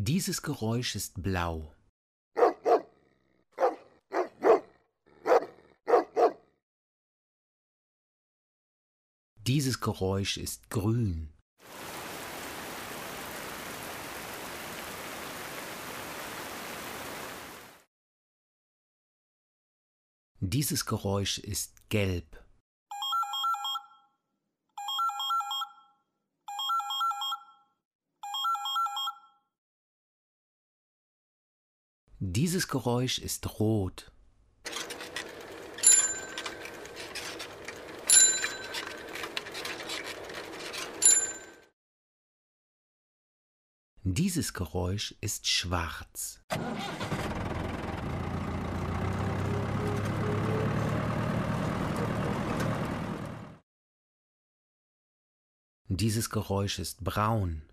Dieses Geräusch ist blau. Dieses Geräusch ist grün. Dieses Geräusch ist gelb. Dieses Geräusch ist rot. Dieses Geräusch ist schwarz. Dieses Geräusch ist braun.